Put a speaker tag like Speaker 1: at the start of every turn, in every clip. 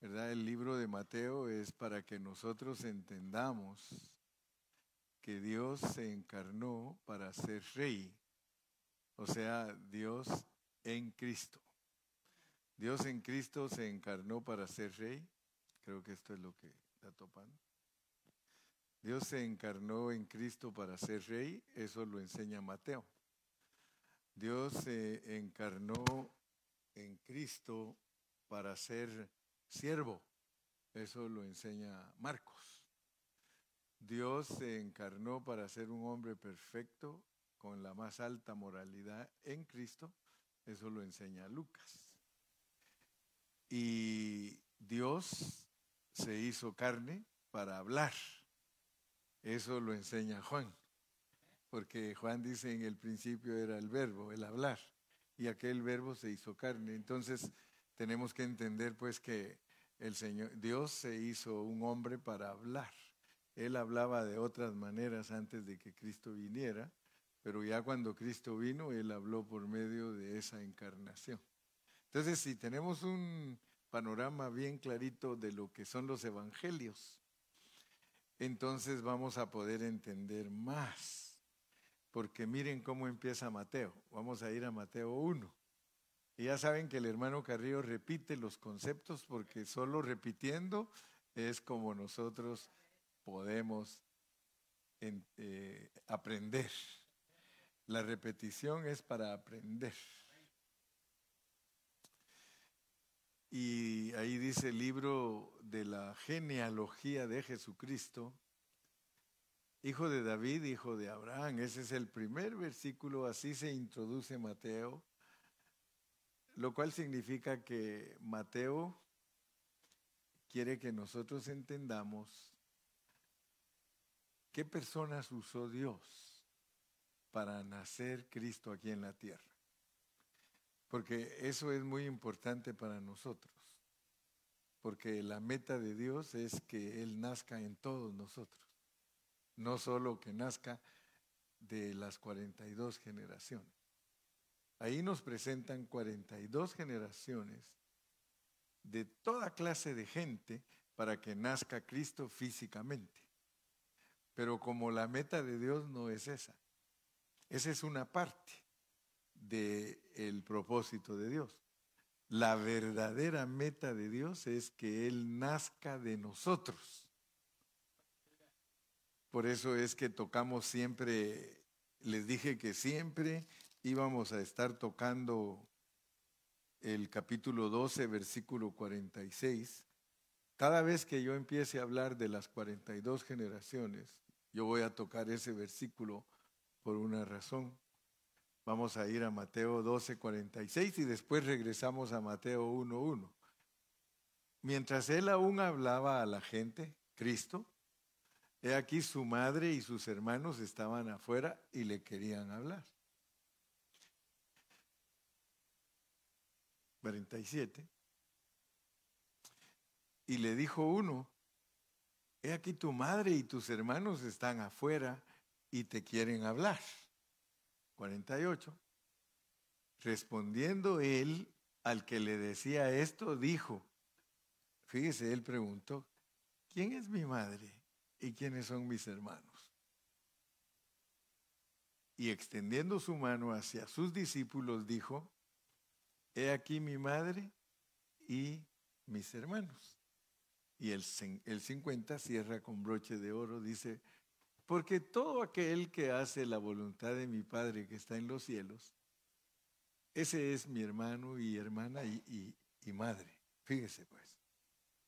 Speaker 1: ¿verdad? El libro de Mateo es para que nosotros entendamos que Dios se encarnó para ser rey, o sea, Dios en Cristo. Dios en Cristo se encarnó para ser rey, creo que esto es lo que está topando. Dios se encarnó en Cristo para ser rey, eso lo enseña Mateo. Dios se encarnó en Cristo para ser siervo, eso lo enseña Marcos. Dios se encarnó para ser un hombre perfecto con la más alta moralidad en Cristo, eso lo enseña Lucas. Y Dios se hizo carne para hablar, eso lo enseña Juan, porque Juan dice en el principio era el verbo, el hablar, y aquel verbo se hizo carne. Entonces tenemos que entender pues que el Señor, Dios se hizo un hombre para hablar. Él hablaba de otras maneras antes de que Cristo viniera, pero ya cuando Cristo vino, Él habló por medio de esa encarnación. Entonces, si tenemos un panorama bien clarito de lo que son los evangelios, entonces vamos a poder entender más. Porque miren cómo empieza Mateo. Vamos a ir a Mateo 1. Y ya saben que el hermano Carrillo repite los conceptos porque solo repitiendo es como nosotros podemos eh, aprender. La repetición es para aprender. Y ahí dice el libro de la genealogía de Jesucristo, hijo de David, hijo de Abraham. Ese es el primer versículo, así se introduce Mateo lo cual significa que Mateo quiere que nosotros entendamos qué personas usó Dios para nacer Cristo aquí en la tierra. Porque eso es muy importante para nosotros. Porque la meta de Dios es que Él nazca en todos nosotros. No solo que nazca de las 42 generaciones. Ahí nos presentan 42 generaciones de toda clase de gente para que nazca Cristo físicamente. Pero como la meta de Dios no es esa, esa es una parte del propósito de Dios. La verdadera meta de Dios es que Él nazca de nosotros. Por eso es que tocamos siempre, les dije que siempre íbamos a estar tocando el capítulo 12, versículo 46. Cada vez que yo empiece a hablar de las 42 generaciones, yo voy a tocar ese versículo por una razón. Vamos a ir a Mateo 12, 46 y después regresamos a Mateo 1, 1. Mientras él aún hablaba a la gente, Cristo, he aquí su madre y sus hermanos estaban afuera y le querían hablar. 47. Y le dijo uno, he aquí tu madre y tus hermanos están afuera y te quieren hablar. 48. Respondiendo él al que le decía esto, dijo, fíjese, él preguntó, ¿quién es mi madre y quiénes son mis hermanos? Y extendiendo su mano hacia sus discípulos, dijo, he aquí mi madre y mis hermanos. Y el, el 50 cierra con broche de oro, dice, porque todo aquel que hace la voluntad de mi Padre que está en los cielos, ese es mi hermano y hermana y, y madre. Fíjese pues,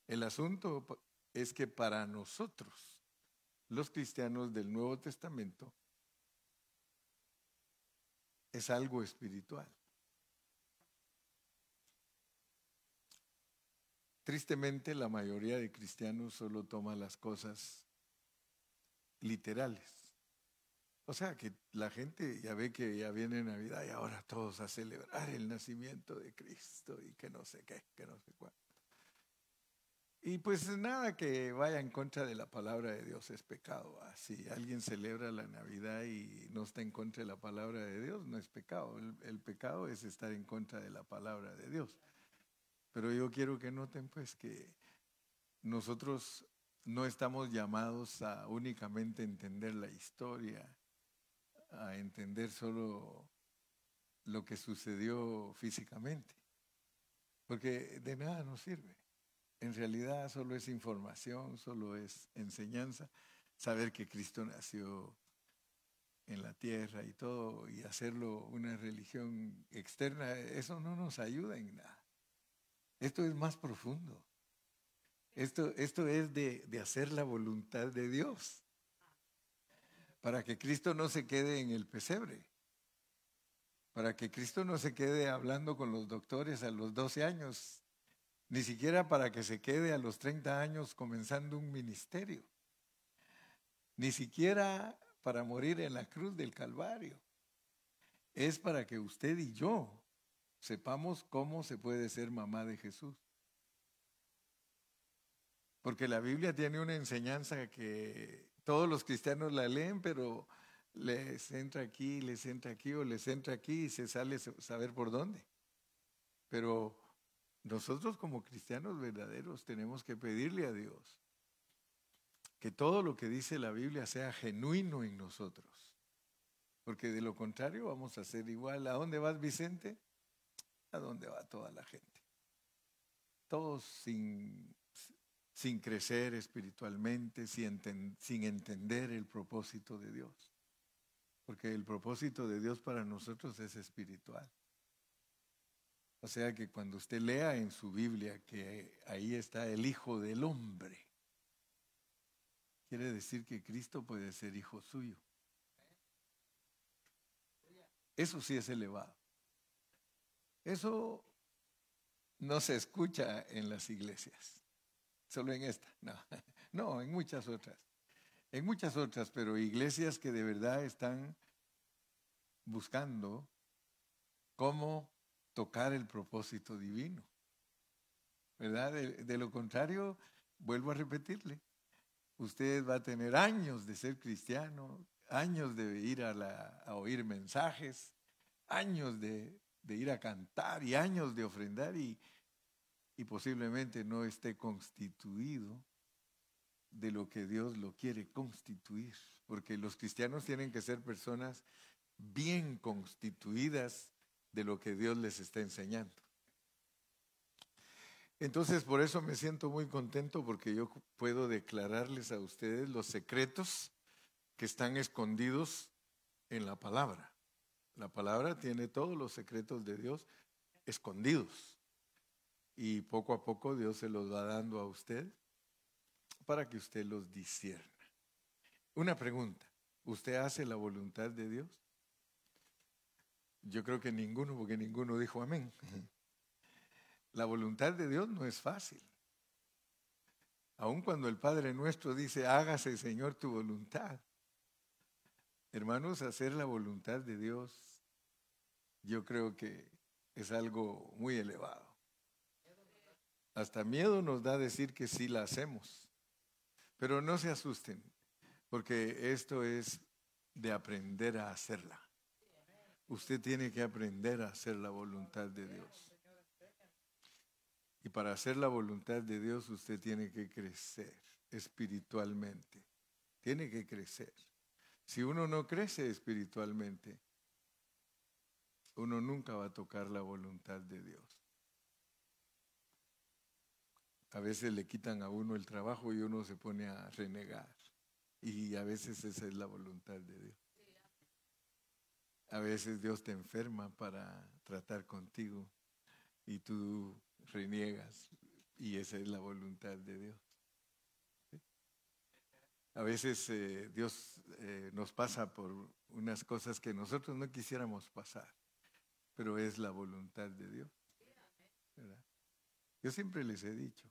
Speaker 1: el asunto es que para nosotros, los cristianos del Nuevo Testamento, es algo espiritual. Tristemente, la mayoría de cristianos solo toma las cosas literales. O sea que la gente ya ve que ya viene Navidad y ahora todos a celebrar el nacimiento de Cristo y que no sé qué, que no sé cuánto. Y pues nada que vaya en contra de la palabra de Dios es pecado. Si alguien celebra la Navidad y no está en contra de la palabra de Dios, no es pecado. el pecado es estar en contra de la palabra de Dios. Pero yo quiero que noten pues que nosotros no estamos llamados a únicamente entender la historia, a entender solo lo que sucedió físicamente, porque de nada nos sirve. En realidad solo es información, solo es enseñanza, saber que Cristo nació en la tierra y todo, y hacerlo una religión externa, eso no nos ayuda en nada. Esto es más profundo. Esto, esto es de, de hacer la voluntad de Dios, para que Cristo no se quede en el pesebre, para que Cristo no se quede hablando con los doctores a los 12 años, ni siquiera para que se quede a los 30 años comenzando un ministerio, ni siquiera para morir en la cruz del Calvario. Es para que usted y yo sepamos cómo se puede ser mamá de Jesús. Porque la Biblia tiene una enseñanza que todos los cristianos la leen, pero les entra aquí, les entra aquí o les entra aquí y se sale saber por dónde. Pero nosotros como cristianos verdaderos tenemos que pedirle a Dios que todo lo que dice la Biblia sea genuino en nosotros. Porque de lo contrario vamos a ser igual. ¿A dónde vas, Vicente? ¿A dónde va toda la gente? Todos sin, sin crecer espiritualmente, sin, sin entender el propósito de Dios. Porque el propósito de Dios para nosotros es espiritual. O sea que cuando usted lea en su Biblia que ahí está el Hijo del Hombre, quiere decir que Cristo puede ser hijo suyo. Eso sí es elevado. Eso no se escucha en las iglesias, solo en esta, no, no, en muchas otras. En muchas otras, pero iglesias que de verdad están buscando cómo tocar el propósito divino. ¿Verdad? De, lo contrario, vuelvo a repetirle, usted va a tener años de ser cristiano, años de ir a, oír mensajes, años de, ir a cantar y años de ofrendar y, y posiblemente no esté constituido de lo que Dios lo quiere constituir, porque los cristianos tienen que ser personas bien constituidas de lo que Dios les está enseñando. Entonces, por eso me siento muy contento porque yo puedo declararles a ustedes los secretos que están escondidos en la palabra. La palabra tiene todos los secretos de Dios escondidos. Y poco a poco Dios se los va dando a usted para que usted los discierna. Una pregunta, ¿usted hace la voluntad de Dios? Yo creo que ninguno, porque ninguno dijo amén. La voluntad de Dios no es fácil. Aun cuando el Padre nuestro dice, hágase Señor tu voluntad. Hermanos, hacer la voluntad de Dios, yo creo que es algo muy elevado. Hasta miedo nos da decir que sí la hacemos. Pero no se asusten, porque esto es de aprender a hacerla. Usted tiene que aprender a hacer la voluntad de Dios. Y para hacer la voluntad de Dios usted tiene que crecer espiritualmente. Tiene que crecer. Si uno no crece espiritualmente, uno nunca va a tocar la voluntad de Dios. A veces le quitan a uno el trabajo y uno se pone a renegar. Y a veces esa es la voluntad de Dios. A veces Dios te enferma para tratar contigo y tú reniegas y esa es la voluntad de Dios. A veces eh, Dios eh, nos pasa por unas cosas que nosotros no quisiéramos pasar, pero es la voluntad de Dios. Yo siempre les he dicho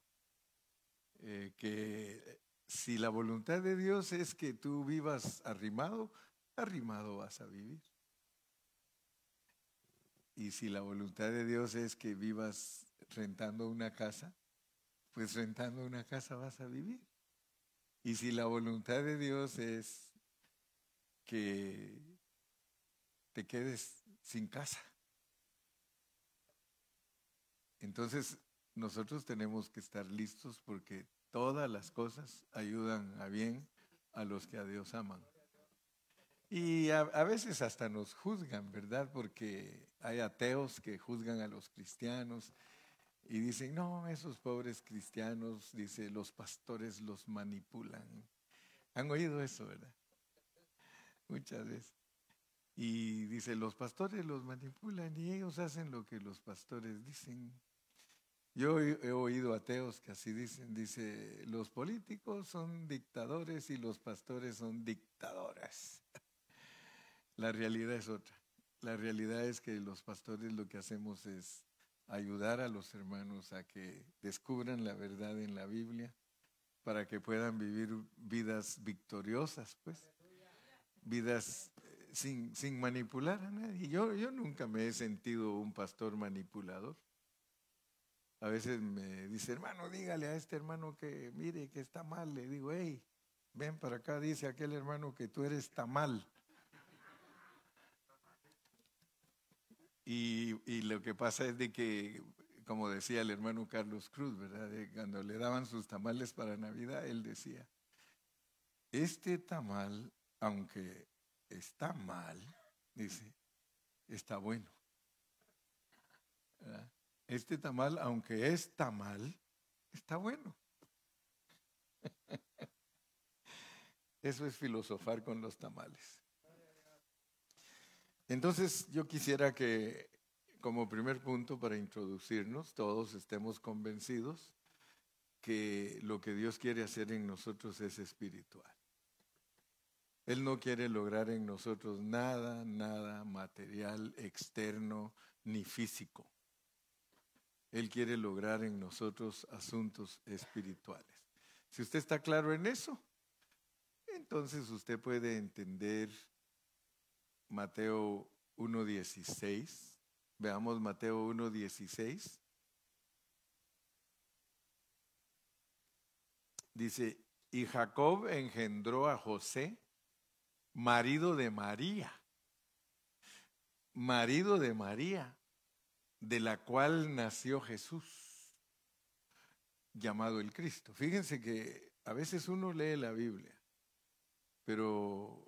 Speaker 1: eh, que si la voluntad de Dios es que tú vivas arrimado, arrimado vas a vivir. Y si la voluntad de Dios es que vivas rentando una casa, pues rentando una casa vas a vivir. Y si la voluntad de Dios es que te quedes sin casa, entonces nosotros tenemos que estar listos porque todas las cosas ayudan a bien a los que a Dios aman. Y a, veces hasta nos juzgan, ¿verdad? Porque hay ateos que juzgan a los cristianos y dicen, no, esos pobres cristianos, dice, los pastores los manipulan. ¿Han oído eso, verdad? Muchas veces. Y dice, los pastores los manipulan y ellos hacen lo que los pastores dicen. Yo he oído ateos que así dicen, dice, los políticos son dictadores y los pastores son dictadoras. La realidad es otra. La realidad es que los pastores lo que hacemos es ayudar a los hermanos a que descubran la verdad en la Biblia para que puedan vivir vidas victoriosas, pues, vidas eh, sin, sin manipular a nadie. Yo, yo nunca me he sentido un pastor manipulador. A veces me dice, hermano, dígale a este hermano que mire que está mal. Le digo, hey, ven para acá, dice aquel hermano que tú eres mal. Y, y, lo que pasa es de que, como decía el hermano Carlos Cruz, ¿verdad? cuando le daban sus tamales para Navidad, él decía, este tamal, aunque está mal, dice, está bueno. Este tamal, aunque es tamal, está bueno. Eso es filosofar con los tamales. Entonces yo quisiera que como primer punto para introducirnos, todos estemos convencidos que lo que Dios quiere hacer en nosotros es espiritual. Él no quiere lograr en nosotros nada, nada material, externo, ni físico. Él quiere lograr en nosotros asuntos espirituales. Si usted está claro en eso, entonces usted puede entender Mateo 1.16. Veamos Mateo 1.16. Dice, y Jacob engendró a José, marido de María, marido de María, de la cual nació Jesús, llamado el Cristo. Fíjense que a veces uno lee la Biblia, pero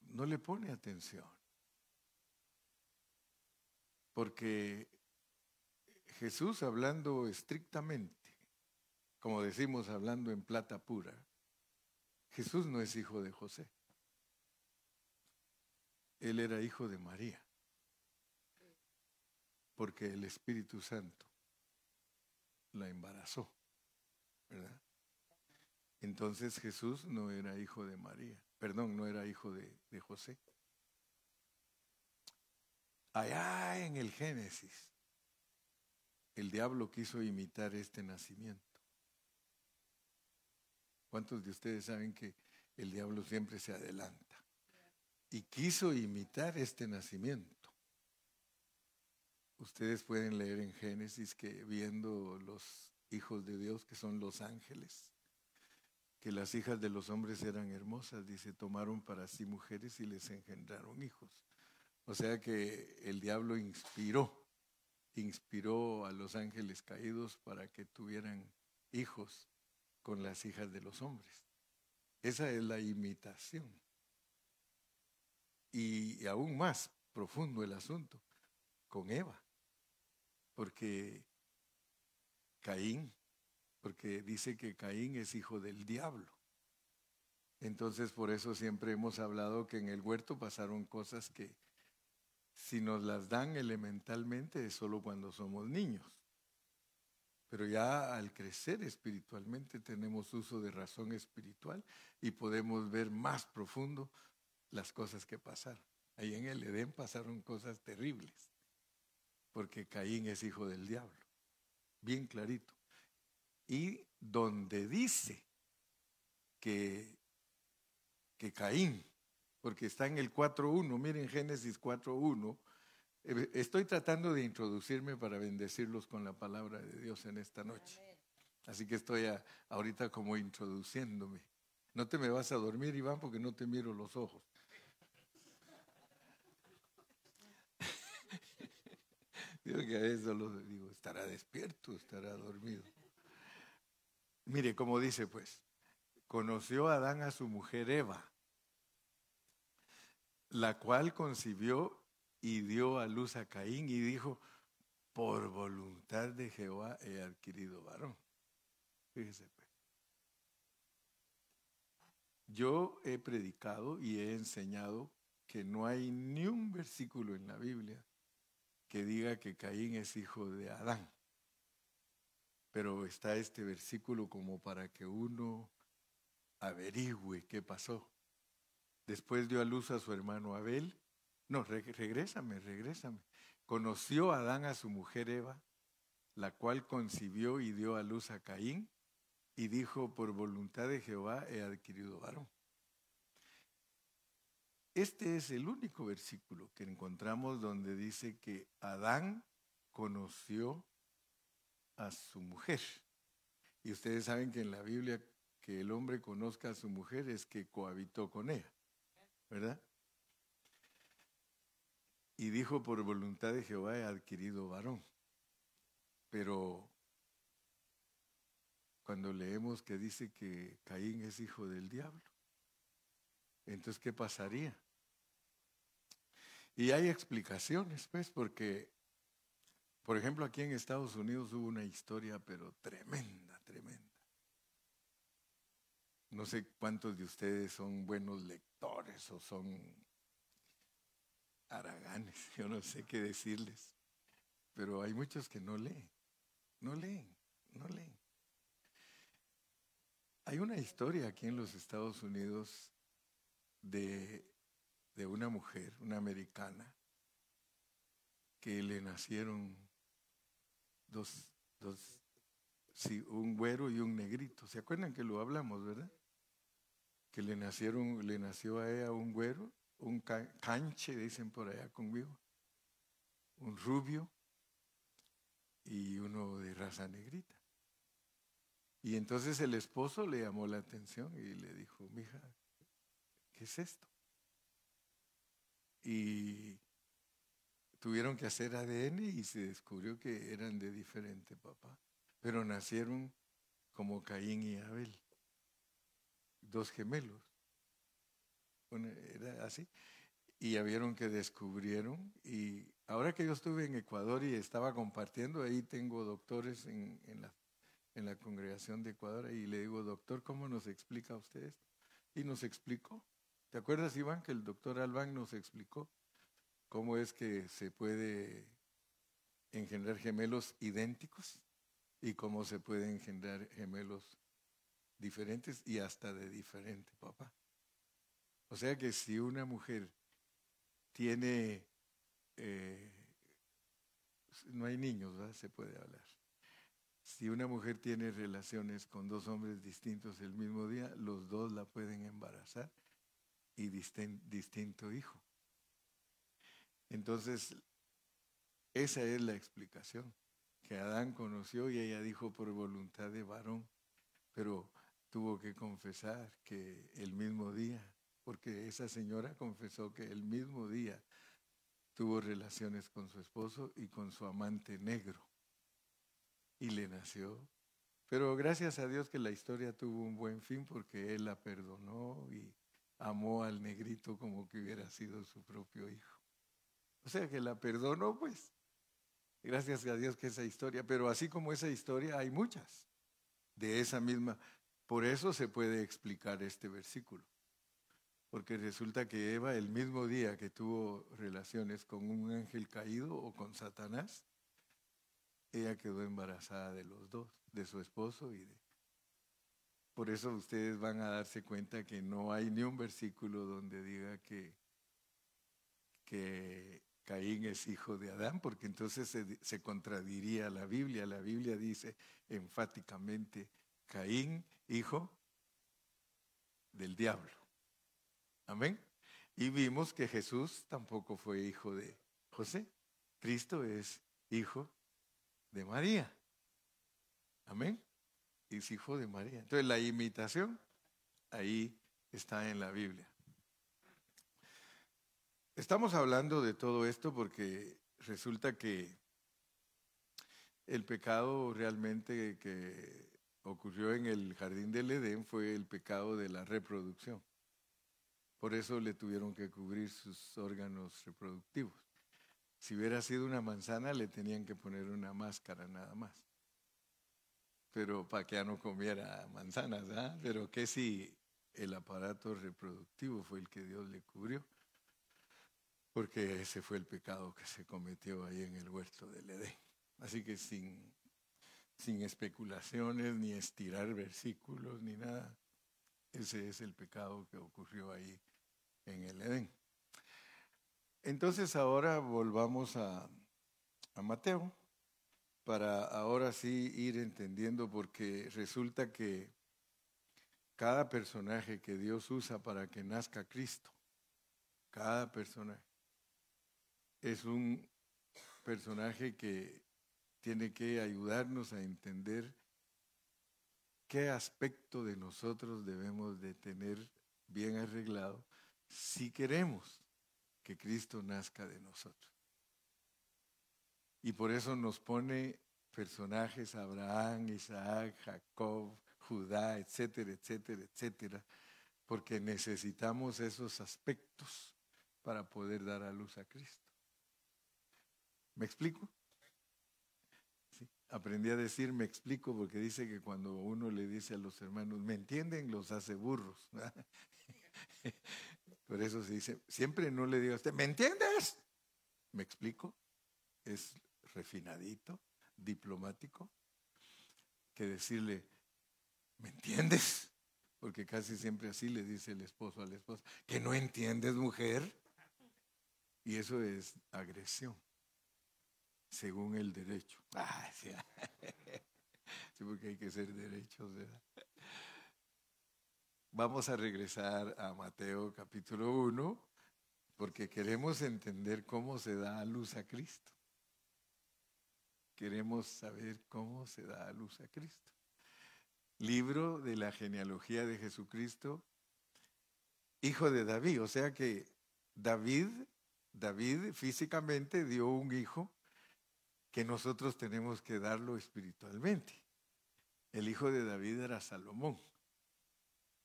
Speaker 1: no le pone atención. Porque Jesús hablando estrictamente, como decimos hablando en plata pura, Jesús no es hijo de José. Él era hijo de María. Porque el Espíritu Santo la embarazó. ¿Verdad? Entonces Jesús no era hijo de María, perdón, no era hijo de, de José allá en el Génesis, el diablo quiso imitar este nacimiento. ¿Cuántos de ustedes saben que el diablo siempre se adelanta? Y quiso imitar este nacimiento. Ustedes pueden leer en Génesis que viendo los hijos de Dios, que son los ángeles, que las hijas de los hombres eran hermosas, dice, tomaron para sí mujeres y les engendraron hijos. O sea que el diablo inspiró, inspiró a los ángeles caídos para que tuvieran hijos con las hijas de los hombres. Esa es la imitación. Y aún más profundo el asunto con Eva, porque Caín, porque dice que Caín es hijo del diablo. Entonces por eso siempre hemos hablado que en el huerto pasaron cosas que si nos las dan elementalmente es solo cuando somos niños. Pero ya al crecer espiritualmente tenemos uso de razón espiritual y podemos ver más profundo las cosas que pasaron. Ahí en el Edén pasaron cosas terribles, porque Caín es hijo del diablo, bien clarito. Y donde dice que, que Caín porque está en el 4.1, miren Génesis 4.1. Eh, estoy tratando de introducirme para bendecirlos con la palabra de Dios en esta noche. Así que estoy ahorita como introduciéndome. No te me vas a dormir, Iván, porque no te miro los ojos. Digo que a veces lo digo, estará despierto, estará dormido. Mire, como dice pues, conoció Adán a su mujer Eva, la cual concibió y dio a luz a Caín y dijo, por voluntad de Jehová he adquirido varón. Fíjese pues. Yo he predicado y he enseñado que no hay ni un versículo en la Biblia que diga que Caín es hijo de Adán. Pero está este versículo como para que uno averigüe qué pasó. Después dio a luz a su hermano Abel. No, regrésame, regrésame. Conoció Adán a su mujer Eva, la cual concibió y dio a luz a Caín, y dijo, por voluntad de Jehová he adquirido varón. Este es el único versículo que encontramos donde dice que Adán conoció a su mujer. Y ustedes saben que en la Biblia que el hombre conozca a su mujer es que cohabitó con ella, ¿verdad? Y dijo, por voluntad de Jehová he adquirido varón. Pero cuando leemos que dice que Caín es hijo del diablo, entonces, ¿qué pasaría? Y hay explicaciones, pues, porque, por ejemplo, aquí en Estados Unidos hubo una historia, pero tremenda, tremenda. No sé cuántos de ustedes son buenos lectores o son haraganes, yo no sé qué decirles, pero hay muchos que no leen, no leen, no leen. Hay una historia aquí en los Estados Unidos de de una mujer, una americana, que le nacieron dos, dos, sí, un güero y un negrito. ¿Se acuerdan que lo hablamos, verdad? Que le nacieron, le nació a ella un güero, un canche, dicen por allá conmigo, un rubio y uno de raza negrita. Y entonces el esposo le llamó la atención y le dijo, mija, ¿qué es esto? Y tuvieron que hacer ADN y se descubrió que eran de diferente papá, pero nacieron como Caín y Abel, dos gemelos. era así. Y ya vieron que descubrieron. Y ahora que yo estuve en Ecuador y estaba compartiendo, ahí tengo doctores en, la, en la congregación de Ecuador, y le digo, doctor, ¿cómo nos explica usted esto? Y nos explicó. ¿Te acuerdas, Iván, que el doctor Albán nos explicó cómo es que se puede engendrar gemelos idénticos y cómo se puede engendrar gemelos diferentes y hasta de diferente papá? O sea que si una mujer tiene, eh, no hay niños, ¿verdad? Se puede hablar. Si una mujer tiene relaciones con dos hombres distintos el mismo día, los dos la pueden embarazar y distinto hijo. Entonces, esa es la explicación, que Adán conoció y ella dijo por voluntad de varón, pero tuvo que confesar que el mismo día, porque esa señora confesó que el mismo día tuvo relaciones con su esposo y con su amante negro. Y le nació. Pero gracias a Dios que la historia tuvo un buen fin porque él la perdonó y amó al negrito como que hubiera sido su propio hijo. O sea que la perdonó, pues. Gracias a Dios que esa historia, pero así como esa historia hay muchas de esa misma. Por eso se puede explicar este versículo. Porque resulta que Eva el mismo día que tuvo relaciones con un ángel caído o con Satanás, ella quedó embarazada de los dos, de su esposo y de, por eso ustedes van a darse cuenta que no hay ni un versículo donde diga que, Caín es hijo de Adán, porque entonces se contradiría la Biblia. La Biblia dice enfáticamente, Caín, hijo del diablo. Amén. Y vimos que Jesús tampoco fue hijo de José. Cristo es hijo de María. Amén es hijo de María. Entonces la imitación ahí está en la Biblia. Estamos hablando de todo esto porque resulta que el pecado realmente que ocurrió en el jardín del Edén fue el pecado de la reproducción. Por eso le tuvieron que cubrir sus órganos reproductivos. Si hubiera sido una manzana, le tenían que poner una máscara nada más. Pero para que ya no comiera manzanas, ¿ah? Pero que si el aparato reproductivo fue el que Dios le cubrió, porque ese fue el pecado que se cometió ahí en el huerto del Edén. Así que sin, sin especulaciones, ni estirar versículos, ni nada, ese es el pecado que ocurrió ahí en el Edén. Entonces ahora volvamos a, a Mateo para ahora sí ir entendiendo porque resulta que cada personaje que Dios usa para que nazca Cristo, cada personaje, es un personaje que tiene que ayudarnos a entender qué aspecto de nosotros debemos de tener bien arreglado si queremos que Cristo nazca de nosotros. Y por eso nos pone personajes Abraham, Isaac, Jacob, Judá, etcétera, etcétera, etcétera, porque necesitamos esos aspectos para poder dar a luz a Cristo. ¿Me explico? Aprendí a decir me explico porque dice que cuando uno le dice a los hermanos, ¿me entienden? Los hace burros. Por eso se dice, siempre no le digo a usted, ¿me entiendes? ¿Me explico? Es refinadito, diplomático, que decirle, ¿me entiendes? Porque casi siempre así le dice el esposo a la esposa, que no entiendes mujer. Y eso es agresión, según el derecho. Ah, sí. porque hay que ser derechos, ¿verdad? Vamos a regresar a Mateo capítulo 1 porque queremos entender cómo se da a luz a Cristo. Queremos saber cómo se da a luz a Cristo. Libro de la genealogía de Jesucristo, hijo de David. O sea que David, David físicamente dio un hijo que nosotros tenemos que darlo espiritualmente. El hijo de David era Salomón.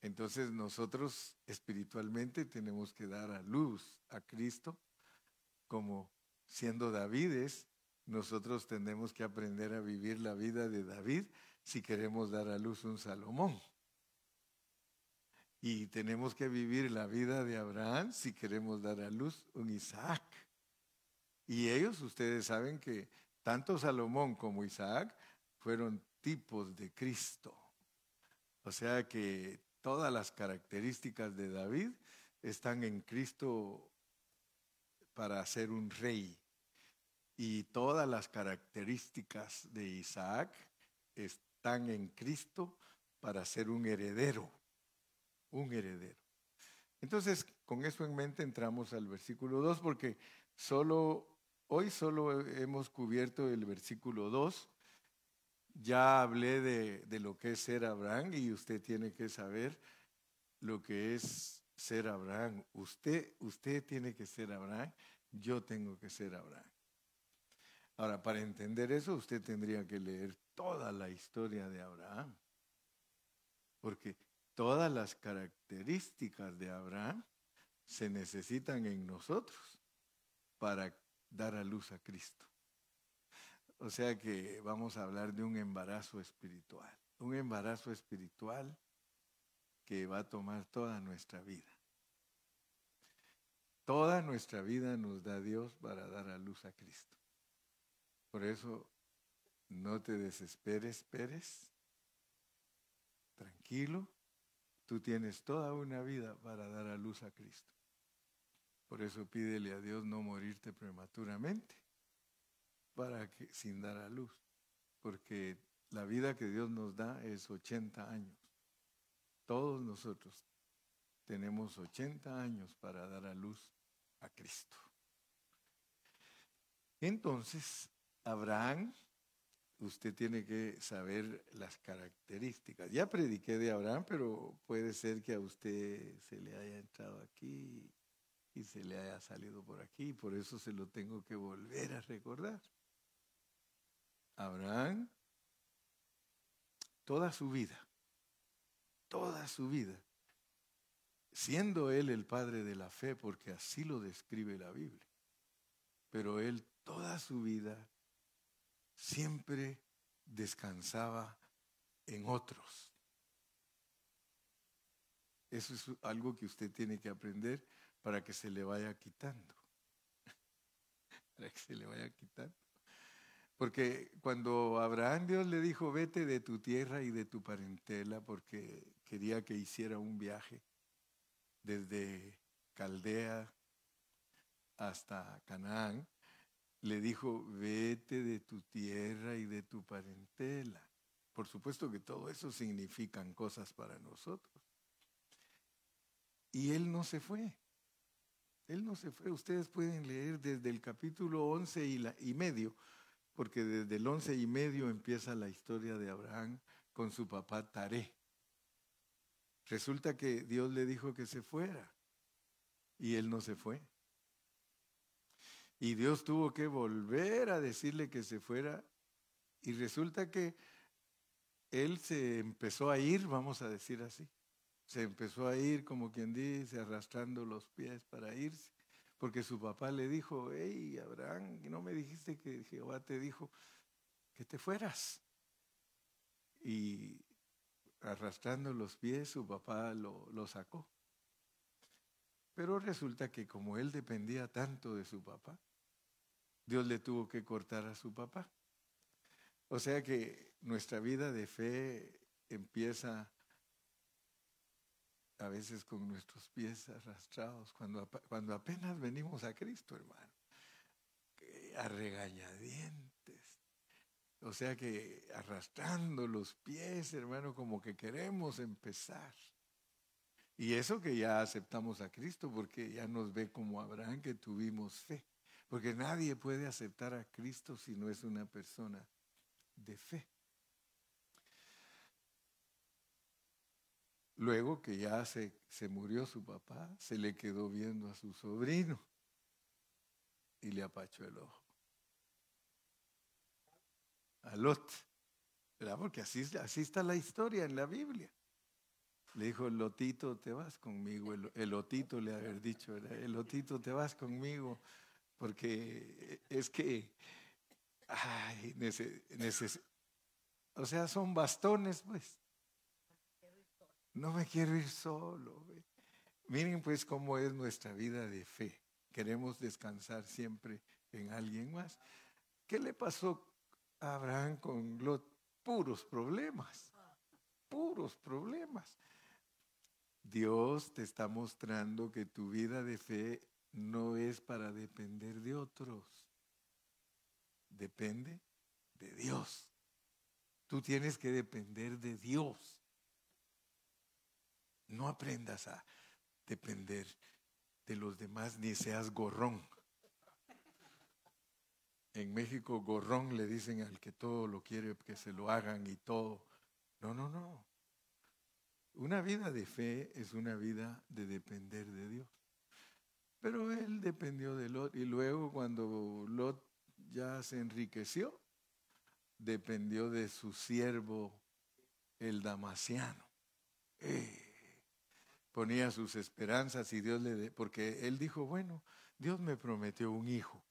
Speaker 1: Entonces nosotros espiritualmente tenemos que dar a luz a Cristo, como siendo Davides, nosotros tenemos que aprender a vivir la vida de David si queremos dar a luz un Salomón. Y tenemos que vivir la vida de Abraham si queremos dar a luz un Isaac. Y ellos, ustedes saben que tanto Salomón como Isaac fueron tipos de Cristo. O sea que todas las características de David están en Cristo para ser un rey. Y todas las características de Isaac están en Cristo para ser un heredero, un heredero. Entonces, con eso en mente entramos al versículo 2 porque solo hoy solo hemos cubierto el versículo 2 ya hablé de, lo que es ser Abraham y usted tiene que saber lo que es ser Abraham. Usted, usted tiene que ser Abraham, yo tengo que ser Abraham. Ahora, para entender eso, usted tendría que leer toda la historia de Abraham. Porque todas las características de Abraham se necesitan en nosotros para dar a luz a Cristo. O sea que vamos a hablar de un embarazo espiritual, un embarazo espiritual que va a tomar toda nuestra vida. Toda nuestra vida nos da Dios para dar a luz a Cristo. Por eso no te desesperes, Pérez. Tranquilo, tú tienes toda una vida para dar a luz a Cristo. Por eso pídele a Dios no morirte prematuramente para que sin dar a luz, porque la vida que Dios nos da es 80 años. Todos nosotros tenemos 80 años para dar a luz a Cristo. Entonces, Abraham, usted tiene que saber las características. Ya prediqué de Abraham, pero puede ser que a usted se le haya entrado aquí y se le haya salido por aquí, por eso se lo tengo que volver a recordar. Abraham, toda su vida, toda su vida, siendo él el padre de la fe, porque así lo describe la Biblia, pero él toda su vida siempre descansaba en otros. Eso es algo que usted tiene que aprender para que se le vaya quitando. para que se le vaya quitando. Porque cuando Abraham Dios le dijo, vete de tu tierra y de tu parentela, porque quería que hiciera un viaje desde Caldea hasta Canaán, le dijo, vete de tu tierra y de tu parentela. Por supuesto que todo eso significan cosas para nosotros. Y él no se fue. Él no se fue. Ustedes pueden leer desde el capítulo 11 y, medio, porque desde el 11 y medio empieza la historia de Abraham con su papá Taré. Resulta que Dios le dijo que se fuera y él no se fue. Y Dios tuvo que volver a decirle que se fuera. Y resulta que él se empezó a ir, vamos a decir así. Se empezó a ir, como quien dice, arrastrando los pies para irse. Porque su papá le dijo, hey, Abraham, ¿no me dijiste que Jehová te dijo que te fueras? Y arrastrando los pies, su papá lo, lo sacó. Pero resulta que como él dependía tanto de su papá, Dios le tuvo que cortar a su papá. O sea que nuestra vida de fe empieza a veces con nuestros pies arrastrados, cuando, cuando apenas venimos a Cristo, hermano, a regañadientes. O sea que arrastrando los pies, hermano, como que queremos empezar. Y eso que ya aceptamos a Cristo, porque ya nos ve como Abraham, que tuvimos fe. Porque nadie puede aceptar a Cristo si no es una persona de fe. Luego que ya se, se murió su papá, se le quedó viendo a su sobrino y le apachó el ojo. A Lot. ¿Verdad? Porque así, así está la historia en la Biblia. Le dijo, Lotito, te vas conmigo. El, el Lotito le haber dicho, el Lotito, te vas conmigo porque es que, ay, o sea, son bastones, pues. No me quiero ir solo. Miren pues cómo es nuestra vida de fe. Queremos descansar siempre en alguien más. ¿Qué le pasó a Abraham con los puros problemas? Puros problemas. Dios te está mostrando que tu vida de fe no es para depender de otros. Depende de Dios. Tú tienes que depender de Dios. No aprendas a depender de los demás ni seas gorrón. En México gorrón le dicen al que todo lo quiere que se lo hagan y todo. No, no, no. Una vida de fe es una vida de depender de Dios. Pero él dependió de Lot y luego cuando Lot ya se enriqueció, dependió de su siervo, el Damasiano. Eh, ponía sus esperanzas y Dios le... porque él dijo, bueno, Dios me prometió un hijo.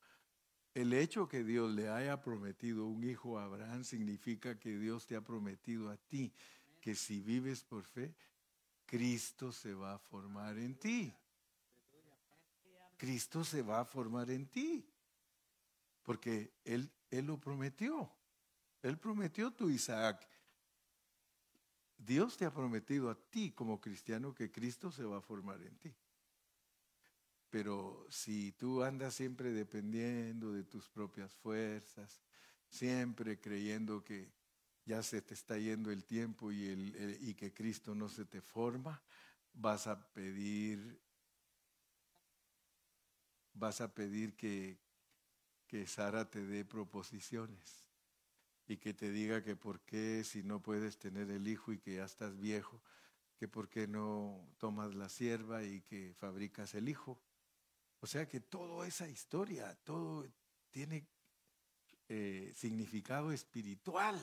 Speaker 1: El hecho que Dios le haya prometido un hijo a Abraham significa que Dios te ha prometido a ti que si vives por fe, Cristo se va a formar en ti. Cristo se va a formar en ti. Porque Él, él lo prometió. Él prometió tu Isaac. Dios te ha prometido a ti como cristiano que Cristo se va a formar en ti. Pero si tú andas siempre dependiendo de tus propias fuerzas, siempre creyendo que ya se te está yendo el tiempo y, el, y que Cristo no se te forma, vas a pedir vas a pedir que, que Sara te dé proposiciones y que te diga que por qué si no puedes tener el hijo y que ya estás viejo, que por qué no tomas la sierva y que fabricas el hijo. O sea que toda esa historia, todo tiene eh, significado espiritual.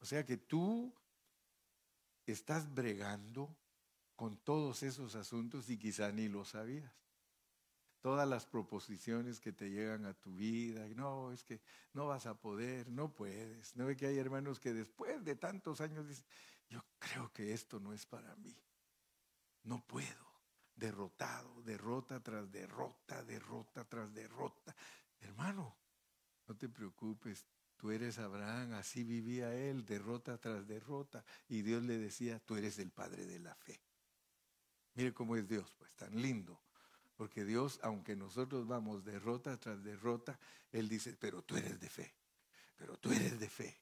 Speaker 1: O sea que tú estás bregando con todos esos asuntos y quizá ni lo sabías. Todas las proposiciones que te llegan a tu vida, no, es que no vas a poder, no puedes. No ve que hay hermanos que después de tantos años dicen, yo creo que esto no es para mí. No puedo. Derrotado, derrota tras derrota, derrota tras derrota. Hermano, no te preocupes, tú eres Abraham, así vivía él, derrota tras derrota. Y Dios le decía, tú eres el padre de la fe. Mire cómo es Dios, pues tan lindo. Porque Dios, aunque nosotros vamos derrota tras derrota, Él dice, pero tú eres de fe, pero tú eres de fe,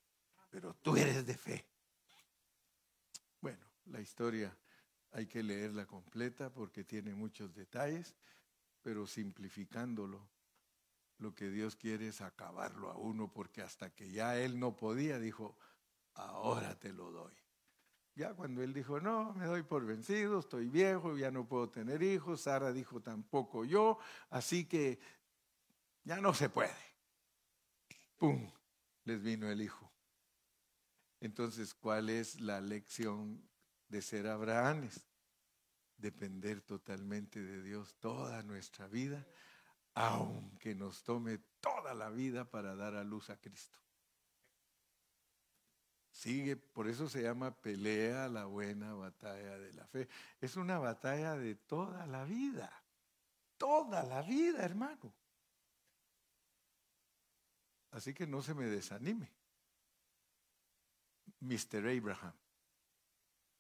Speaker 1: pero tú eres de fe. Bueno, la historia hay que leerla completa porque tiene muchos detalles, pero simplificándolo, lo que Dios quiere es acabarlo a uno porque hasta que ya Él no podía, dijo, ahora te lo doy. Ya cuando él dijo, no, me doy por vencido, estoy viejo, ya no puedo tener hijos, Sara dijo, tampoco yo, así que ya no se puede. ¡Pum! Les vino el hijo. Entonces, ¿cuál es la lección de ser Abraham? depender totalmente de Dios toda nuestra vida, aunque nos tome toda la vida para dar a luz a Cristo. Sigue, por eso se llama pelea la buena batalla de la fe. Es una batalla de toda la vida, toda la vida, hermano. Así que no se me desanime. Mr. Abraham,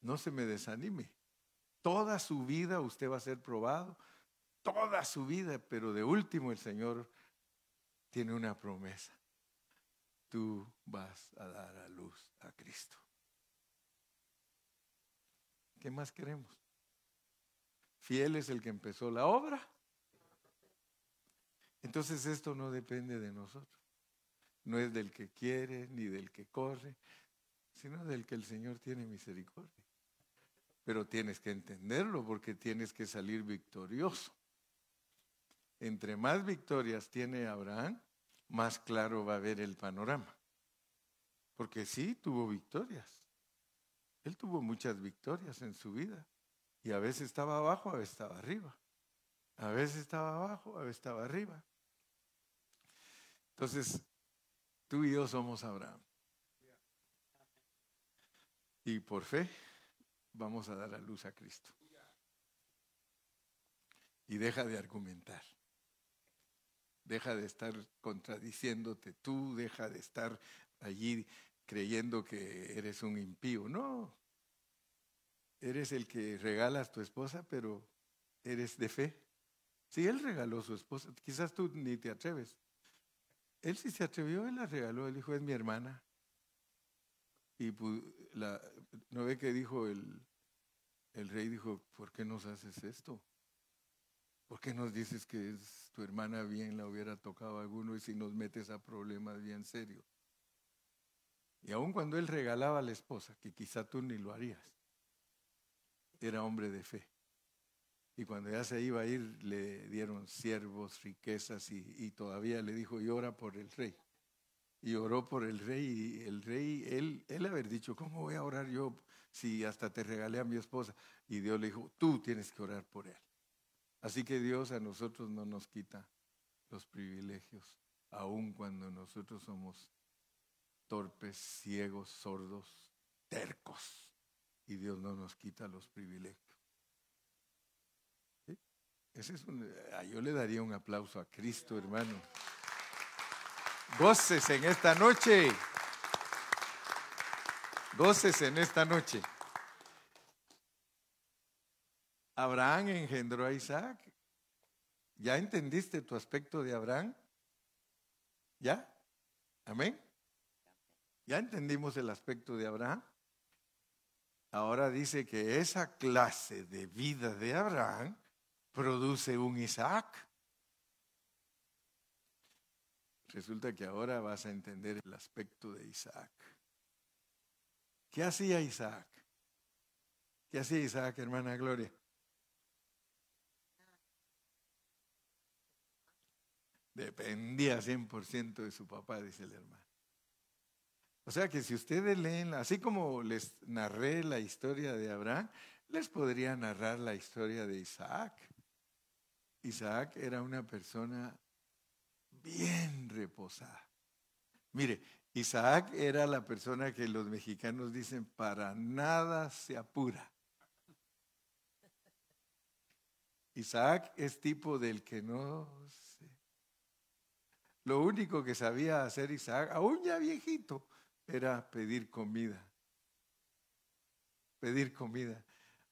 Speaker 1: no se me desanime. Toda su vida usted va a ser probado, toda su vida, pero de último el Señor tiene una promesa tú vas a dar a luz a Cristo. ¿Qué más queremos? Fiel es el que empezó la obra. Entonces esto no depende de nosotros. No es del que quiere ni del que corre, sino del que el Señor tiene misericordia. Pero tienes que entenderlo porque tienes que salir victorioso. Entre más victorias tiene Abraham, más claro va a ver el panorama. Porque sí, tuvo victorias. Él tuvo muchas victorias en su vida. Y a veces estaba abajo, a veces estaba arriba. A veces estaba abajo, a veces estaba arriba. Entonces, tú y yo somos Abraham. Y por fe vamos a dar a luz a Cristo. Y deja de argumentar. Deja de estar contradiciéndote tú, deja de estar allí creyendo que eres un impío. No, eres el que regalas tu esposa, pero eres de fe. Si él regaló su esposa, quizás tú ni te atreves. Él sí se atrevió, él la regaló, él dijo, es mi hermana. Y la, ¿no ve que dijo el, el rey? Dijo, ¿por qué nos haces esto? ¿Por qué nos dices que es tu hermana bien la hubiera tocado a alguno y si nos metes a problemas bien serios? Y aun cuando él regalaba a la esposa, que quizá tú ni lo harías, era hombre de fe. Y cuando ya se iba a ir, le dieron siervos, riquezas y, y todavía le dijo, y ora por el rey. Y oró por el rey y el rey, él, él haber dicho, ¿cómo voy a orar yo si hasta te regalé a mi esposa? Y Dios le dijo, tú tienes que orar por él. Así que Dios a nosotros no nos quita los privilegios, aun cuando nosotros somos torpes, ciegos, sordos, tercos, y Dios no nos quita los privilegios. Ese es un, yo le daría un aplauso a Cristo, hermano. Goces en esta noche. Goces en esta noche. Abraham engendró a Isaac. ¿Ya entendiste tu aspecto de Abraham? ¿Ya? Amén. ¿Ya entendimos el aspecto de Abraham? Ahora dice que esa clase de vida de Abraham produce un Isaac. Resulta que ahora vas a entender el aspecto de Isaac. ¿Qué hacía Isaac? ¿Qué hacía Isaac, hermana Gloria? Dependía 100% de su papá, dice el hermano. O sea que si ustedes leen, así como les narré la historia de Abraham, les podría narrar la historia de Isaac. Isaac era una persona bien reposada. Mire, Isaac era la persona que los mexicanos dicen para nada se apura. Isaac es tipo del que no. Lo único que sabía hacer Isaac, aún ya viejito, era pedir comida. Pedir comida.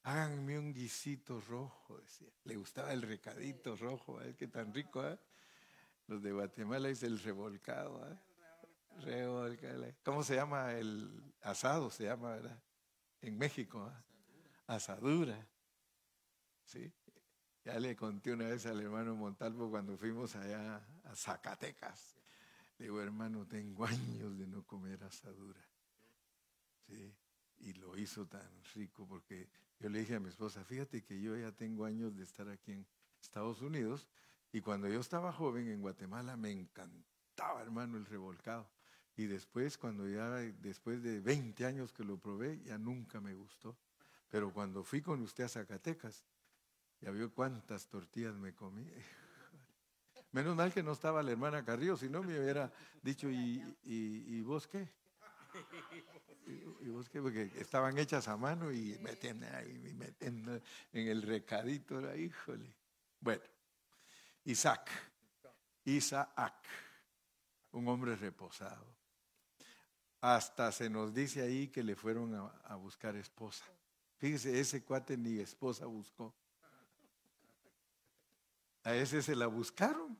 Speaker 1: Háganme un guisito rojo, decía. Le gustaba el recadito rojo, ¿eh? Qué tan rico, ¿eh? Los de Guatemala es el revolcado, ¿eh? ¿Cómo se llama? El asado se llama, ¿verdad? En México, ¿eh? Asadura. ¿Sí? Ya le conté una vez al hermano Montalvo cuando fuimos allá a Zacatecas. Le digo, hermano, tengo años de no comer asadura. ¿Sí? Y lo hizo tan rico porque yo le dije a mi esposa, fíjate que yo ya tengo años de estar aquí en Estados Unidos y cuando yo estaba joven en Guatemala me encantaba, hermano, el revolcado. Y después, cuando ya, después de 20 años que lo probé, ya nunca me gustó. Pero cuando fui con usted a Zacatecas, ya vio cuántas tortillas me comí. Menos mal que no estaba la hermana Carrillo, si no me hubiera dicho, ¿y, vos qué? ¿Y, vos qué? Porque estaban hechas a mano y meten ahí, meten en el recadito, híjole. Bueno, Isaac, Isaac, un hombre reposado. Hasta se nos dice ahí que le fueron a, a buscar esposa. Fíjese, ese cuate ni esposa buscó. A ese se la buscaron.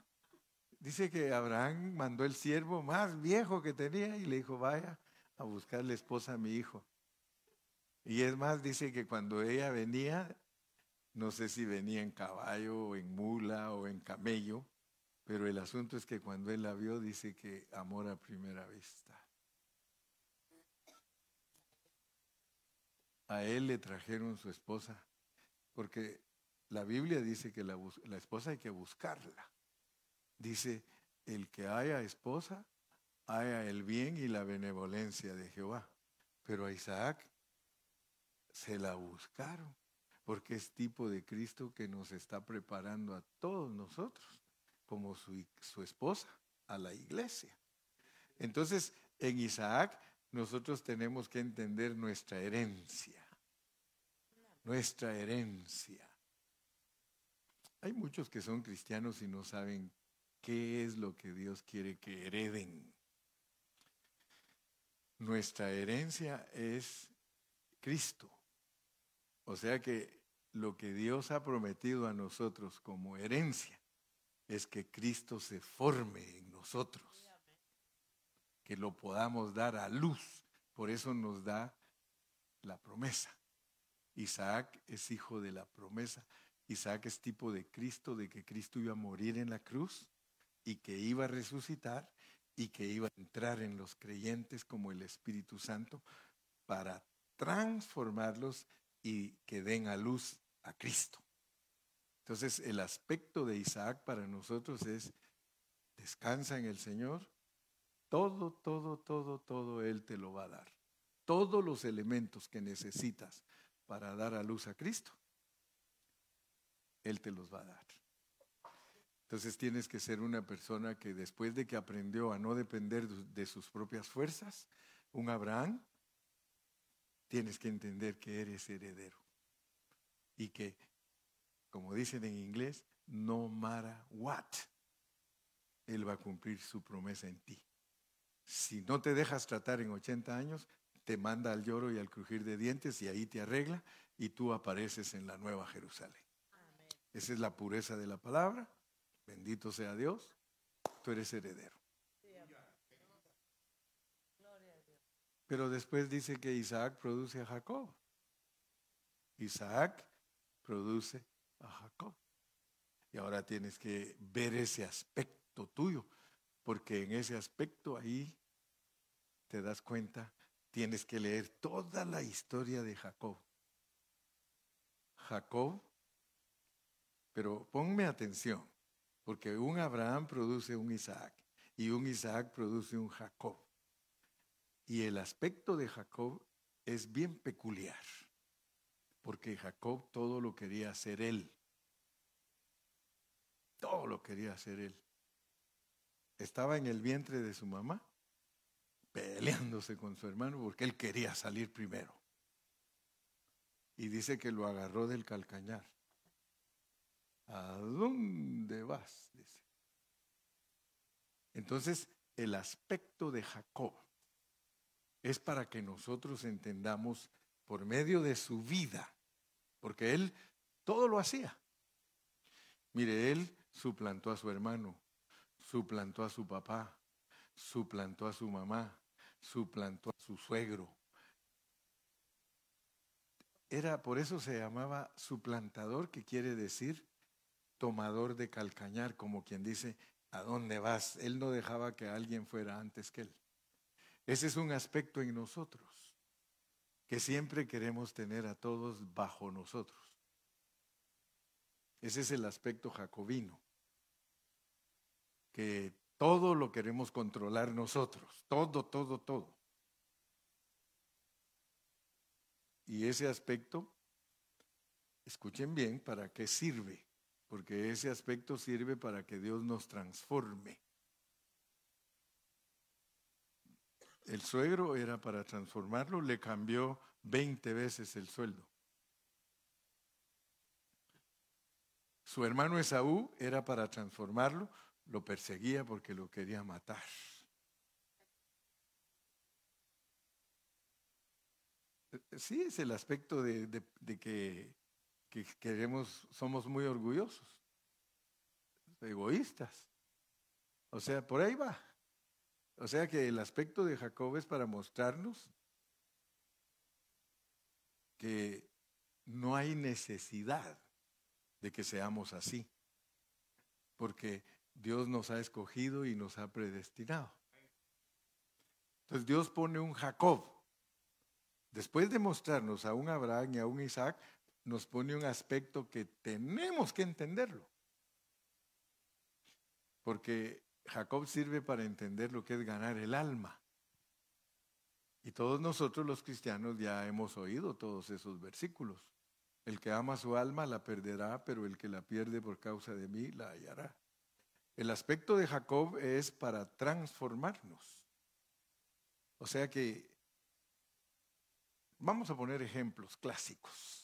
Speaker 1: Dice que Abraham mandó el siervo más viejo que tenía y le dijo, vaya a buscarle esposa a mi hijo. Y es más, dice que cuando ella venía, no sé si venía en caballo o en mula o en camello, pero el asunto es que cuando él la vio, dice que amor a primera vista. A él le trajeron su esposa, porque la Biblia dice que la, esposa hay que buscarla. Dice, el que haya esposa, haya el bien y la benevolencia de Jehová. Pero a Isaac se la buscaron, porque es tipo de Cristo que nos está preparando a todos nosotros, como su, esposa, a la iglesia. Entonces, en Isaac nosotros tenemos que entender nuestra herencia, nuestra herencia. Hay muchos que son cristianos y no saben qué es lo que Dios quiere que hereden. Nuestra herencia es Cristo. O sea que lo que Dios ha prometido a nosotros como herencia es que Cristo se forme en nosotros, que lo podamos dar a luz. Por eso nos da la promesa. Isaac es hijo de la promesa. Isaac es tipo de Cristo, de que Cristo iba a morir en la cruz y que iba a resucitar y que iba a entrar en los creyentes como el Espíritu Santo para transformarlos y que den a luz a Cristo. Entonces el aspecto de Isaac para nosotros es, descansa en el Señor, todo, todo, todo, todo Él te lo va a dar. Todos los elementos que necesitas para dar a luz a Cristo, él te los va a dar. Entonces tienes que ser una persona que después de que aprendió a no depender de sus propias fuerzas, un Abraham, tienes que entender que eres heredero. Y que, como dicen en inglés, no matter what, Él va a cumplir su promesa en ti. Si no te dejas tratar en 80 años, te manda al lloro y al crujir de dientes y ahí te arregla y tú apareces en la nueva Jerusalén. Esa es la pureza de la palabra. Bendito sea Dios. Tú eres heredero. Pero después dice que Isaac produce a Jacob. Isaac produce a Jacob. Y ahora tienes que ver ese aspecto tuyo, porque en ese aspecto ahí te das cuenta, tienes que leer toda la historia de Jacob. Jacob pero ponme atención. Porque un Abraham produce un Isaac y un Isaac produce un Jacob. Y el aspecto de Jacob es bien peculiar, porque Jacob todo lo quería hacer él. Todo lo quería hacer él. Estaba en el vientre de su mamá, peleándose con su hermano porque él quería salir primero. Y dice que lo agarró del calcañar. ¿A dónde vas? Dice. Entonces, el aspecto de Jacob es para que nosotros entendamos por medio de su vida, porque él todo lo hacía. Mire, él suplantó a su hermano, suplantó a su papá, suplantó a su mamá, suplantó a su suegro. Era, por eso se llamaba suplantador, que quiere decir tomador de calcañar, como quien dice, ¿a dónde vas? Él no dejaba que alguien fuera antes que él. Ese es un aspecto en nosotros, que siempre queremos tener a todos bajo nosotros. Ese es el aspecto jacobino, que todo lo queremos controlar nosotros, todo, todo, todo. Y ese aspecto, escuchen bien, ¿para qué sirve? Porque ese aspecto sirve para que Dios nos transforme. El suegro era para transformarlo, le cambió 20 veces el sueldo. Su hermano Esaú era para transformarlo, lo perseguía porque lo quería matar. Sí, es el aspecto de, que, que queremos, somos muy orgullosos, egoístas. O sea, por ahí va. O sea que el aspecto de Jacob es para mostrarnos que no hay necesidad de que seamos así, porque Dios nos ha escogido y nos ha predestinado. Entonces Dios pone un Jacob. Después de mostrarnos a un Abraham y a un Isaac, nos pone un aspecto que tenemos que entenderlo. Porque Jacob sirve para entender lo que es ganar el alma. Y todos nosotros los cristianos ya hemos oído todos esos versículos. El que ama su alma la perderá, pero el que la pierde por causa de mí la hallará. El aspecto de Jacob es para transformarnos. O sea que vamos a poner ejemplos clásicos.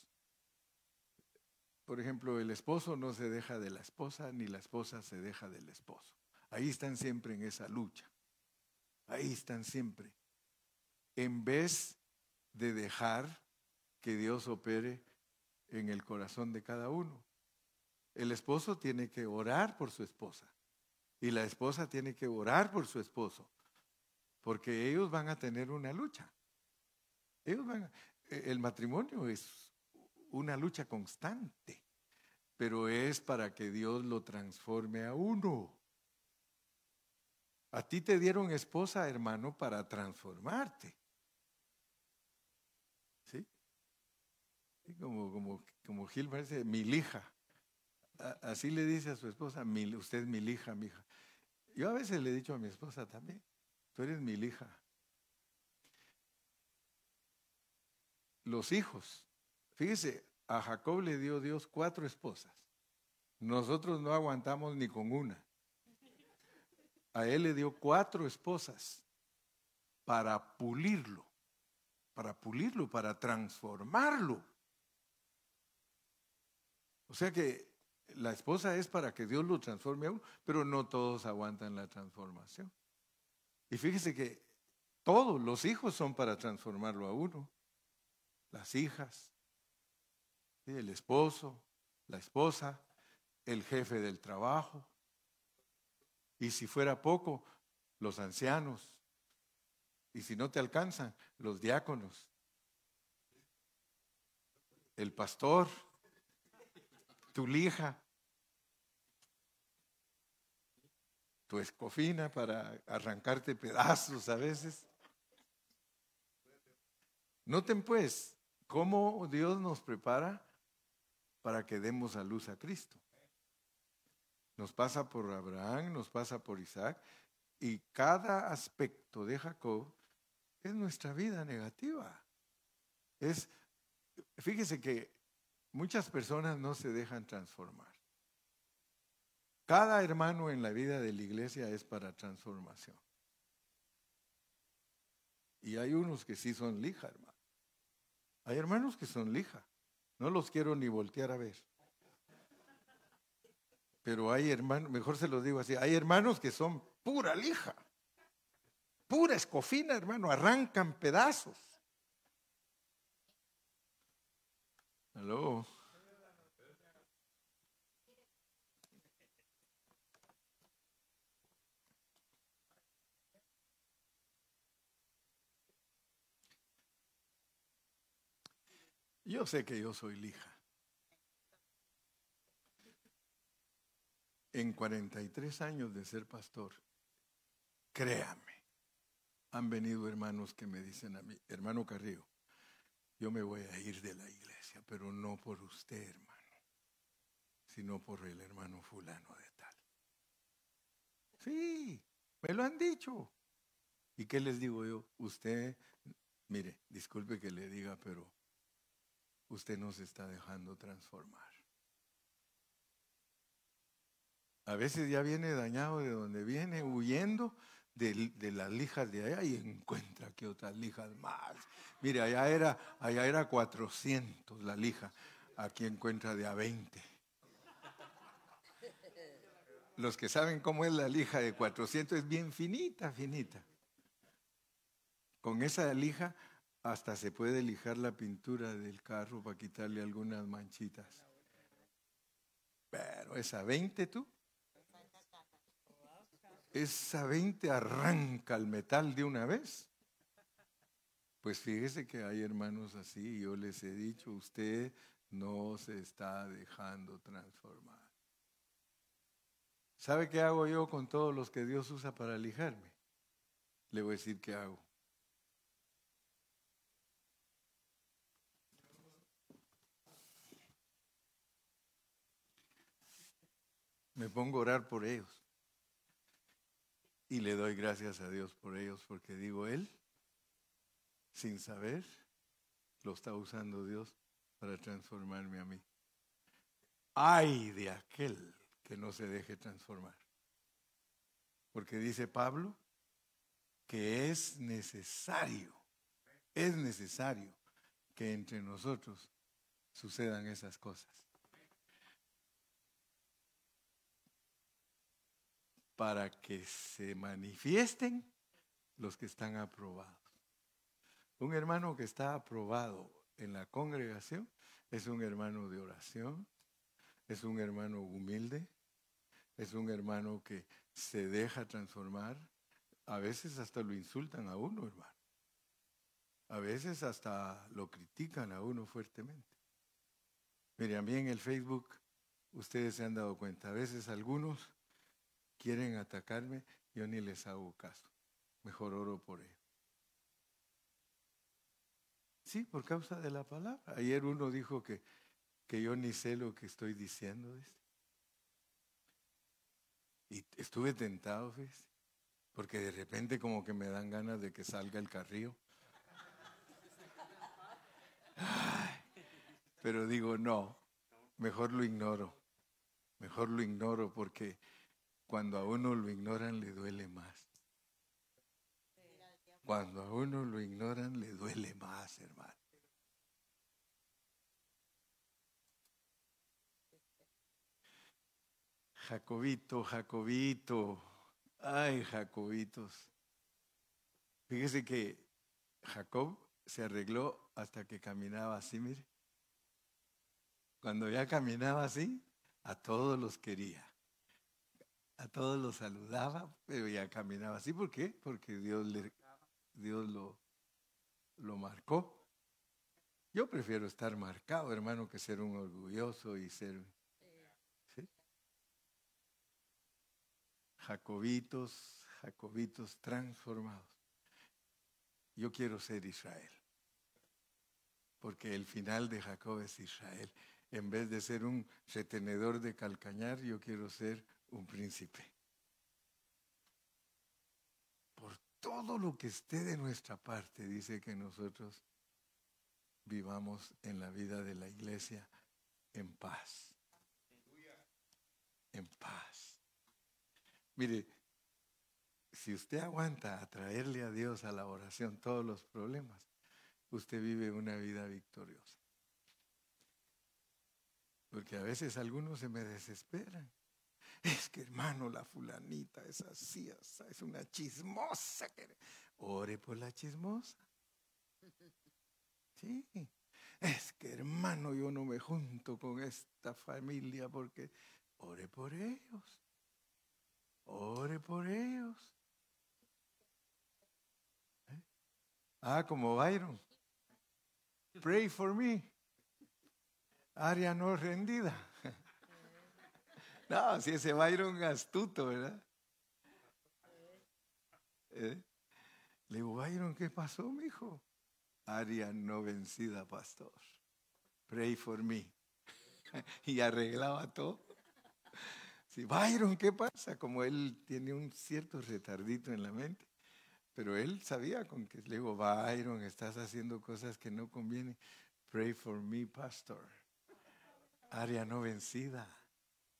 Speaker 1: Por ejemplo, el esposo no se deja de la esposa, ni la esposa se deja del esposo. Ahí están siempre en esa lucha. Ahí están siempre. En vez de dejar que Dios opere en el corazón de cada uno. El esposo tiene que orar por su esposa y la esposa tiene que orar por su esposo, porque ellos van a tener una lucha. Ellos van e, el matrimonio es una lucha constante, pero es para que Dios lo transforme a uno. A ti te dieron esposa, hermano, para transformarte. ¿Sí? Como, como, como Gil parece, mi hija. Así le dice a su esposa, usted es mi hija, mi hija. Yo a veces le he dicho a mi esposa también, tú eres mi hija. Los hijos. Fíjese, a Jacob le dio Dios cuatro esposas. Nosotros no aguantamos ni con una a él le dio cuatro esposas para pulirlo, para pulirlo, para transformarlo. O sea que la esposa es para que Dios lo transforme a uno, pero no todos aguantan la transformación. Y fíjese que todos los hijos son para transformarlo a uno. Las hijas, el esposo, la esposa, el jefe del trabajo, y si fuera poco, los ancianos. Y si no te alcanzan, los diáconos. El pastor, tu lija, tu escofina para arrancarte pedazos a veces. Noten pues cómo Dios nos prepara para que demos a luz a Cristo. nos pasa por Abraham, nos pasa por Isaac, y cada aspecto de Jacob es nuestra vida negativa. Es, fíjese que muchas personas no se dejan transformar. Cada hermano en la vida de la iglesia es para transformación. Y hay unos que sí son lija, hermano. Hay hermanos que son lija. No los quiero ni voltear a ver. Pero hay hermanos, mejor se los digo así, hay hermanos que son pura lija. Pura escofina, hermano, arrancan pedazos. Aló. Yo sé que yo soy lija. En 43 años de ser pastor, créame, han venido hermanos que me dicen a mí, hermano Carrillo, yo me voy a ir de la iglesia, pero no por usted, hermano, sino por el hermano fulano de tal. Sí, me lo han dicho. ¿Y qué les digo yo? Usted, mire, disculpe que le diga, pero usted no se está dejando transformar. A veces ya viene dañado de donde viene, huyendo de, las lijas de allá y encuentra que otras lijas más. Mire, allá era, allá era 400 la lija, aquí encuentra de a 20. Los que saben cómo es la lija de 400 es bien finita, finita. Con esa lija hasta se puede lijar la pintura del carro para quitarle algunas manchitas. Pero esa 20 tú, esa 20 arranca el metal de una vez. Pues fíjese que hay hermanos así, yo les he dicho, usted no se está dejando transformar. ¿Sabe qué hago yo con todos los que Dios usa para lijarme? Le voy a decir qué hago. Me pongo a orar por ellos. Y le doy gracias a Dios por ellos porque digo, Él, sin saber, lo está usando Dios para transformarme a mí. Ay de aquel que no se deje transformar. Porque dice Pablo que es necesario, es necesario que entre nosotros sucedan esas cosas. Para que se manifiesten los que están aprobados. Un hermano que está aprobado en la congregación es un hermano de oración, es un hermano humilde, es un hermano que se deja transformar. A veces hasta lo insultan a uno, hermano. A veces hasta lo critican a uno fuertemente. Mire, a mí en el Facebook, ustedes se han dado cuenta, a veces algunos quieren atacarme, yo ni les hago caso. Mejor oro por ellos. Sí, por causa de la palabra. Ayer uno dijo que, que yo ni sé lo que estoy diciendo. Y estuve tentado, ¿ves? porque de repente como que me dan ganas de que salga el carrillo. pero digo, no, mejor lo ignoro. Mejor lo ignoro porque cuando a uno lo ignoran le duele más. Cuando a uno lo ignoran le duele más, hermano. Jacobito, Jacobito, ay Jacobitos. Fíjese que Jacob se arregló hasta que caminaba así, mire. Cuando ya caminaba así, a todos los quería a todos los saludaba, pero ya caminaba así. ¿Por qué? Porque Dios, le, Dios lo, lo marcó. Yo prefiero estar marcado, hermano, que ser un orgulloso y ser... Jacobitos, Jacobitos transformados. Yo quiero ser Israel, porque el final de Jacob es Israel. En vez de ser un retenedor de calcañar, yo quiero ser un príncipe. Por todo lo que esté de nuestra parte, dice que nosotros vivamos en la vida de la iglesia en paz. En paz. Mire, si usted aguanta atraerle a Dios a la oración todos los problemas, usted vive una vida victoriosa. Porque a veces algunos se me desesperan. Es que hermano, la fulanita es así, es una chismosa. Ore por la chismosa. Sí. Es que hermano, yo no me junto con esta familia porque ore por ellos. Ore por ellos. ¿Eh? Ah, como Byron. Pray for me. Área no rendida. No, si ese Byron astuto, ¿verdad? ¿Eh? Le digo, Byron, ¿qué pasó, mijo? Área no vencida, pastor. Pray for me. y arreglaba todo. Sí, Byron, ¿qué pasa? Como él tiene un cierto retardito en la mente. Pero él sabía con que le digo, Byron, estás haciendo cosas que no convienen. Pray for me, pastor. Área no vencida.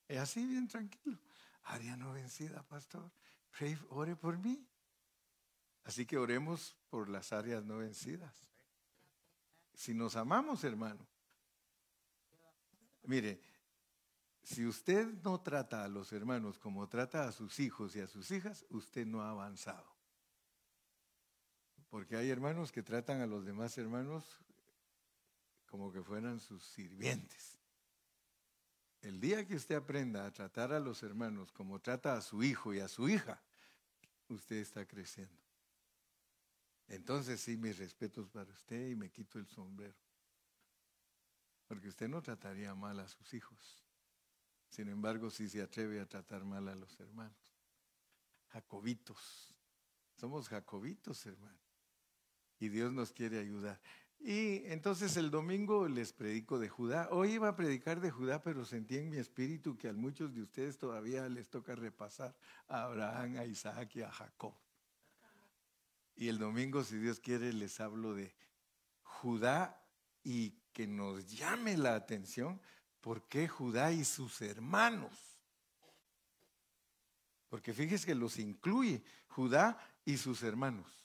Speaker 1: Es así, bien tranquilo. Área no vencida, pastor. Pray, ore por mí. Así que oremos por las áreas no vencidas. Si nos amamos, hermano. Mire, si usted no trata a los hermanos como trata a sus hijos y a sus hijas, usted no ha avanzado. Porque hay hermanos que tratan a los demás hermanos como que fueran sus sirvientes. El día que usted aprenda a tratar a los hermanos como trata a su hijo y a su hija, usted está creciendo. Entonces sí, mis respetos para usted y me quito el sombrero. Porque usted no trataría mal a sus hijos. Sin embargo, sí se atreve a tratar mal a los hermanos. Jacobitos. Somos jacobitos, hermano. Y Dios nos quiere ayudar. Y entonces el domingo les predico de Judá. Hoy iba a predicar de Judá, pero sentí en mi espíritu que a muchos de ustedes todavía les toca repasar a Abraham, a Isaac y a Jacob. Y el domingo, si Dios quiere, les hablo de Judá y que nos llame la atención por qué Judá y sus hermanos. Porque fíjese que los incluye Judá y sus hermanos.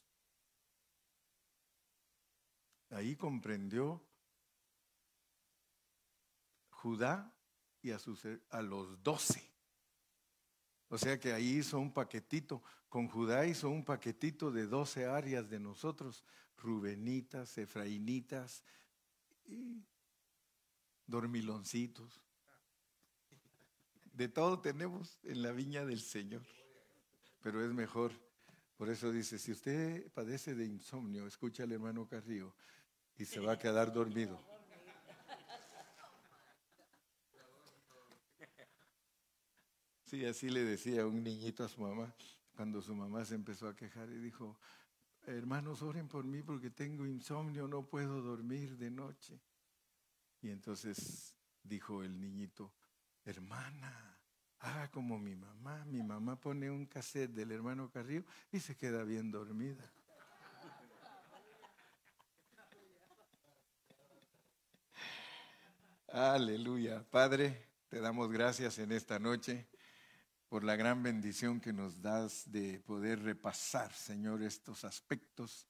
Speaker 1: Ahí comprendió Judá y a, sus, a los doce. O sea que ahí hizo un paquetito, con Judá hizo un paquetito de doce áreas de nosotros, Rubenitas, Efraínitas y dormiloncitos. De todo tenemos en la viña del Señor, pero es mejor. Por eso dice, si usted padece de insomnio, escucha al hermano Carrillo, y se va a quedar dormido. Sí, así le decía un niñito a su mamá cuando su mamá se empezó a quejar y dijo, hermanos, oren por mí porque tengo insomnio, no puedo dormir de noche. Y entonces dijo el niñito, hermana, haga como mi mamá. Mi mamá pone un cassette del hermano Carrillo y se queda bien dormida. Aleluya. Padre, te damos gracias en esta noche por la gran bendición que nos das de poder repasar, Señor, estos aspectos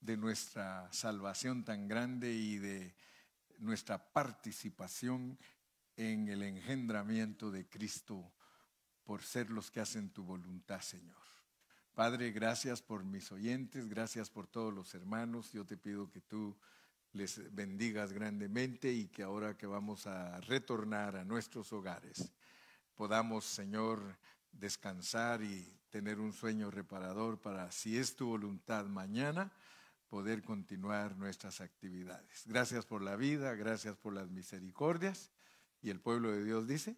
Speaker 1: de nuestra salvación tan grande y de nuestra participación en el engendramiento de Cristo por ser los que hacen tu voluntad, Señor. Padre, gracias por mis oyentes, gracias por todos los hermanos. Yo te pido que tú les bendigas grandemente y que ahora que vamos a retornar a nuestros hogares, podamos, Señor, descansar y tener un sueño reparador para, si es tu voluntad, mañana poder continuar nuestras actividades. Gracias por la vida, gracias por las misericordias. Y el pueblo de Dios dice,